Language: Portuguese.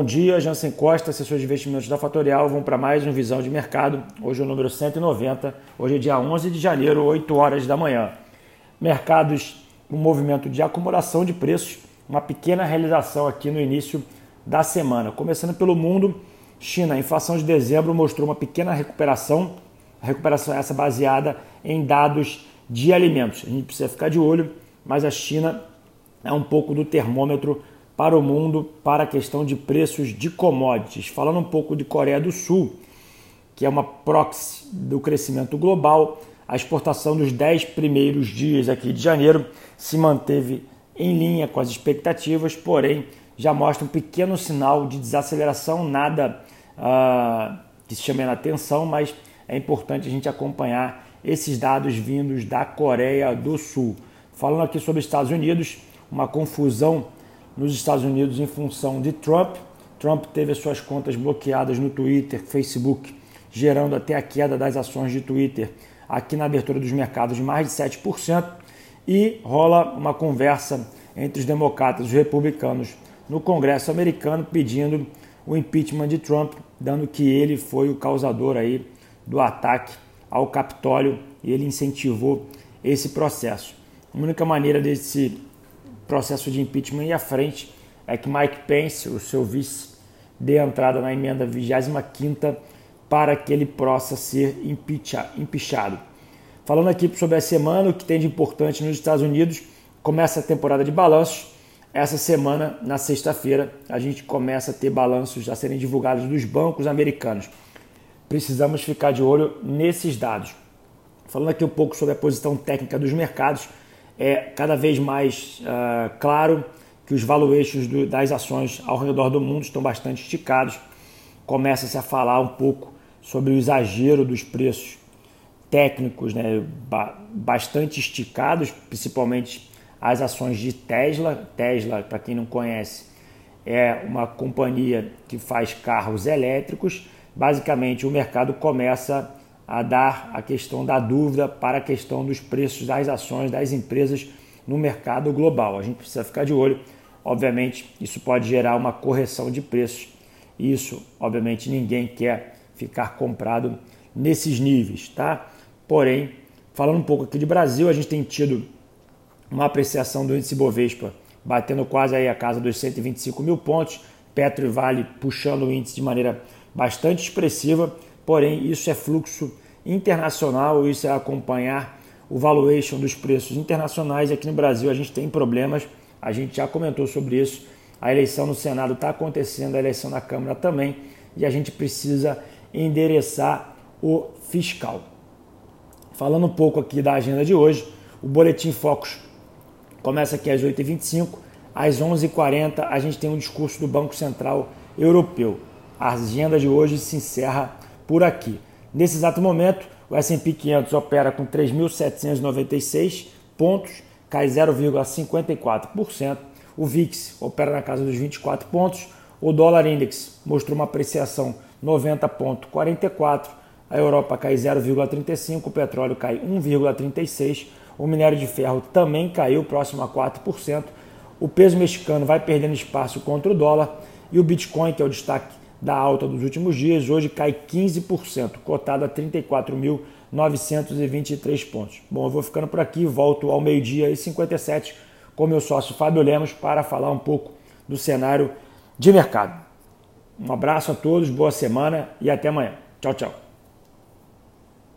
bom dia. Jansen Costa, assessor de investimentos da Fatorial. Vamos para mais um Visão de Mercado. Hoje é o número 190. Hoje é dia 11 de janeiro, 8 horas da manhã. Mercados um movimento de acumulação de preços. Uma pequena realização aqui no início da semana. Começando pelo mundo, China. A inflação de dezembro mostrou uma pequena recuperação. A recuperação essa baseada em dados de alimentos. A gente precisa ficar de olho, mas a China é um pouco do termômetro para o mundo para a questão de preços de commodities. Falando um pouco de Coreia do Sul, que é uma proxy do crescimento global, a exportação dos 10 primeiros dias aqui de janeiro se manteve em linha com as expectativas, porém já mostra um pequeno sinal de desaceleração, nada uh, que se chame a atenção, mas é importante a gente acompanhar esses dados vindos da Coreia do Sul. Falando aqui sobre Estados Unidos, uma confusão nos Estados Unidos em função de Trump. Trump teve as suas contas bloqueadas no Twitter, Facebook, gerando até a queda das ações de Twitter aqui na abertura dos mercados de mais de 7%. E rola uma conversa entre os democratas e os republicanos no Congresso americano pedindo o impeachment de Trump, dando que ele foi o causador aí do ataque ao Capitólio e ele incentivou esse processo. A única maneira desse processo de impeachment ir à frente é que Mike Pence, o seu vice, dê entrada na emenda 25 para que ele possa ser impeachado. Falando aqui sobre a semana, o que tem de importante nos Estados Unidos, começa a temporada de balanços. Essa semana, na sexta-feira, a gente começa a ter balanços a serem divulgados dos bancos americanos. Precisamos ficar de olho nesses dados. Falando aqui um pouco sobre a posição técnica dos mercados, é cada vez mais uh, claro que os valuations do, das ações ao redor do mundo estão bastante esticados. Começa-se a falar um pouco sobre o exagero dos preços técnicos, né, ba bastante esticados, principalmente as ações de Tesla. Tesla, para quem não conhece, é uma companhia que faz carros elétricos. Basicamente, o mercado começa a dar a questão da dúvida para a questão dos preços das ações das empresas no mercado global. A gente precisa ficar de olho. Obviamente, isso pode gerar uma correção de preços. Isso, obviamente, ninguém quer ficar comprado nesses níveis, tá? Porém, falando um pouco aqui de Brasil, a gente tem tido uma apreciação do índice Bovespa batendo quase aí a casa dos 125 mil pontos, Petro e Vale puxando o índice de maneira bastante expressiva, porém isso é fluxo internacional, isso é acompanhar o valuation dos preços internacionais. Aqui no Brasil a gente tem problemas, a gente já comentou sobre isso. A eleição no Senado está acontecendo, a eleição na Câmara também, e a gente precisa endereçar o fiscal. Falando um pouco aqui da agenda de hoje, o Boletim Focus começa aqui às 8h25, às 11h40 a gente tem um discurso do Banco Central Europeu. A agenda de hoje se encerra por aqui. Nesse exato momento, o S&P 500 opera com 3.796 pontos, cai 0,54%. O VIX opera na casa dos 24 pontos. O dólar index mostrou uma apreciação 90,44. A Europa cai 0,35, o petróleo cai 1,36. O minério de ferro também caiu próximo a 4%. O peso mexicano vai perdendo espaço contra o dólar e o Bitcoin, que é o destaque da alta dos últimos dias, hoje cai 15%, cotado a 34.923 pontos. Bom, eu vou ficando por aqui, volto ao meio-dia e 57 com meu sócio Fábio Lemos para falar um pouco do cenário de mercado. Um abraço a todos, boa semana e até amanhã. Tchau, tchau.